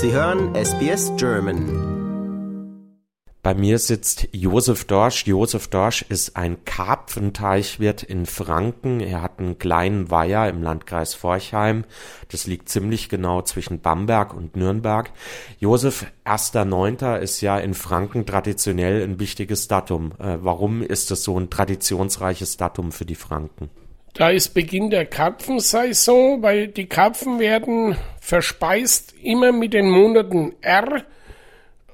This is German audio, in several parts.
Sie hören SBS German. Bei mir sitzt Josef Dorsch. Josef Dorsch ist ein Karpfenteichwirt in Franken. Er hat einen kleinen Weiher im Landkreis Forchheim. Das liegt ziemlich genau zwischen Bamberg und Nürnberg. Josef, 1.9. ist ja in Franken traditionell ein wichtiges Datum. Äh, warum ist das so ein traditionsreiches Datum für die Franken? Da ist Beginn der Karpfensaison, weil die Karpfen werden verspeist immer mit den Monaten R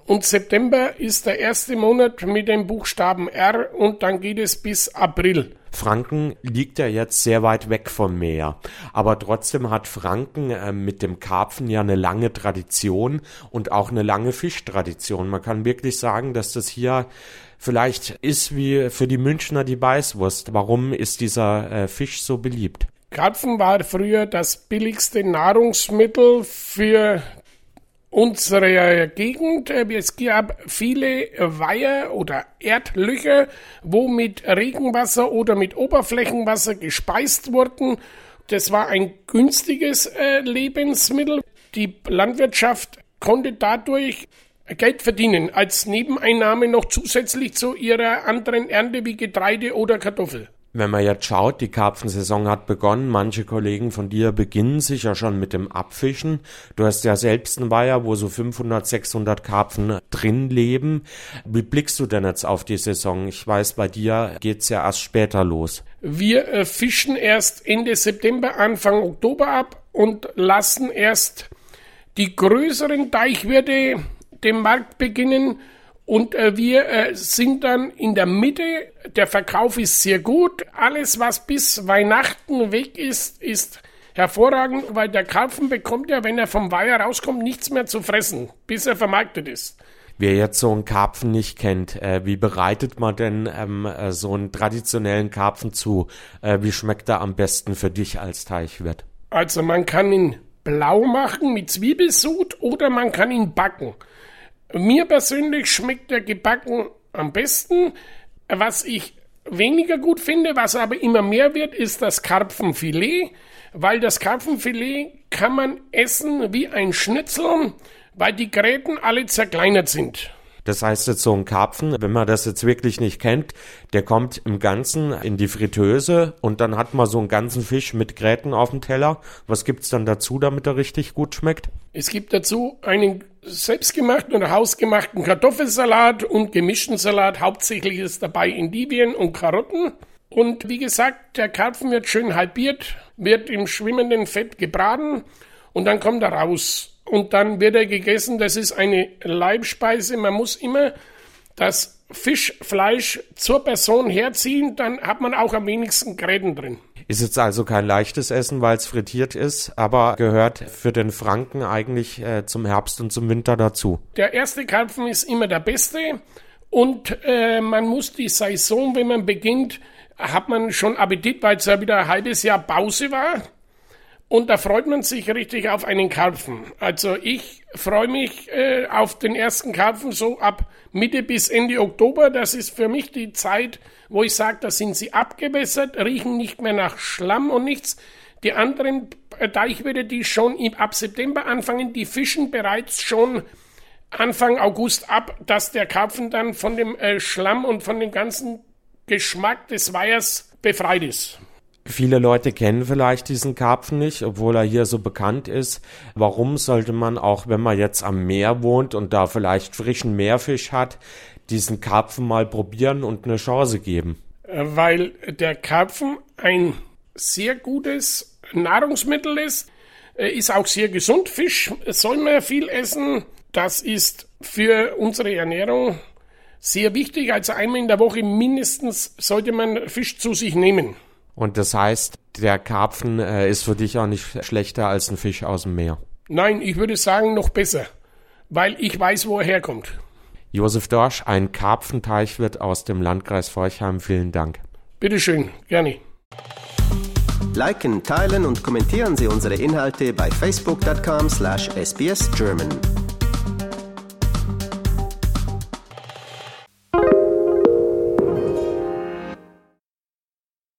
und September ist der erste Monat mit dem Buchstaben R und dann geht es bis April. Franken liegt ja jetzt sehr weit weg vom Meer, aber trotzdem hat Franken äh, mit dem Karpfen ja eine lange Tradition und auch eine lange Fischtradition. Man kann wirklich sagen, dass das hier vielleicht ist wie für die Münchner die Beißwurst. Warum ist dieser äh, Fisch so beliebt? Karpfen war früher das billigste Nahrungsmittel für unserer Gegend. Äh, es gab viele Weiher oder Erdlöcher, wo mit Regenwasser oder mit Oberflächenwasser gespeist wurden. Das war ein günstiges äh, Lebensmittel. Die Landwirtschaft konnte dadurch Geld verdienen als Nebeneinnahme noch zusätzlich zu ihrer anderen Ernte wie Getreide oder Kartoffel. Wenn man jetzt schaut, die Karpfensaison hat begonnen. Manche Kollegen von dir beginnen sich ja schon mit dem Abfischen. Du hast ja selbst einen Weiher, wo so 500, 600 Karpfen drin leben. Wie blickst du denn jetzt auf die Saison? Ich weiß, bei dir geht's ja erst später los. Wir äh, fischen erst Ende September, Anfang Oktober ab und lassen erst die größeren Deichwirte dem Markt beginnen und äh, wir äh, sind dann in der Mitte. Der Verkauf ist sehr gut. Alles, was bis Weihnachten weg ist, ist hervorragend, weil der Karpfen bekommt ja, wenn er vom Weiher rauskommt, nichts mehr zu fressen, bis er vermarktet ist. Wer jetzt so einen Karpfen nicht kennt, äh, wie bereitet man denn ähm, äh, so einen traditionellen Karpfen zu? Äh, wie schmeckt er am besten für dich als Teichwirt? Also man kann ihn blau machen mit Zwiebelsud oder man kann ihn backen. Mir persönlich schmeckt der gebacken am besten. Was ich weniger gut finde, was aber immer mehr wird, ist das Karpfenfilet, weil das Karpfenfilet kann man essen wie ein Schnitzel, weil die Gräten alle zerkleinert sind. Das heißt jetzt so ein Karpfen, wenn man das jetzt wirklich nicht kennt, der kommt im Ganzen in die Fritteuse und dann hat man so einen ganzen Fisch mit Gräten auf dem Teller. Was gibt's dann dazu, damit er richtig gut schmeckt? Es gibt dazu einen selbstgemachten oder hausgemachten Kartoffelsalat und gemischten Salat. Hauptsächlich ist dabei Indivien und Karotten. Und wie gesagt, der Karpfen wird schön halbiert, wird im schwimmenden Fett gebraten und dann kommt er raus und dann wird er gegessen. Das ist eine Leibspeise. Man muss immer das Fischfleisch zur Person herziehen, dann hat man auch am wenigsten Gräten drin. Ist jetzt also kein leichtes Essen, weil es frittiert ist, aber gehört für den Franken eigentlich äh, zum Herbst und zum Winter dazu. Der erste Karpfen ist immer der beste und äh, man muss die Saison, wenn man beginnt, hat man schon Appetit, weil es ja wieder ein halbes Jahr Pause war. Und da freut man sich richtig auf einen Karpfen. Also ich freue mich äh, auf den ersten Karpfen so ab Mitte bis Ende Oktober. Das ist für mich die Zeit, wo ich sage, da sind sie abgewässert, riechen nicht mehr nach Schlamm und nichts. Die anderen Deichwürde, die schon ab September anfangen, die fischen bereits schon Anfang August ab, dass der Karpfen dann von dem äh, Schlamm und von dem ganzen Geschmack des Weihers befreit ist. Viele Leute kennen vielleicht diesen Karpfen nicht, obwohl er hier so bekannt ist. Warum sollte man auch, wenn man jetzt am Meer wohnt und da vielleicht frischen Meerfisch hat, diesen Karpfen mal probieren und eine Chance geben? Äh, weil der Karpfen ein sehr gutes Nahrungsmittel ist, äh, ist auch sehr gesund. Fisch soll man viel essen. Das ist für unsere Ernährung sehr wichtig. Also einmal in der Woche mindestens sollte man Fisch zu sich nehmen. Und das heißt, der Karpfen äh, ist für dich auch nicht schlechter als ein Fisch aus dem Meer. Nein, ich würde sagen noch besser, weil ich weiß, wo er herkommt. Josef Dorsch, ein Karpfenteichwirt aus dem Landkreis Forchheim. Vielen Dank. Bitteschön, gerne. Liken, teilen und kommentieren Sie unsere Inhalte bei facebook.com/sbsgerman.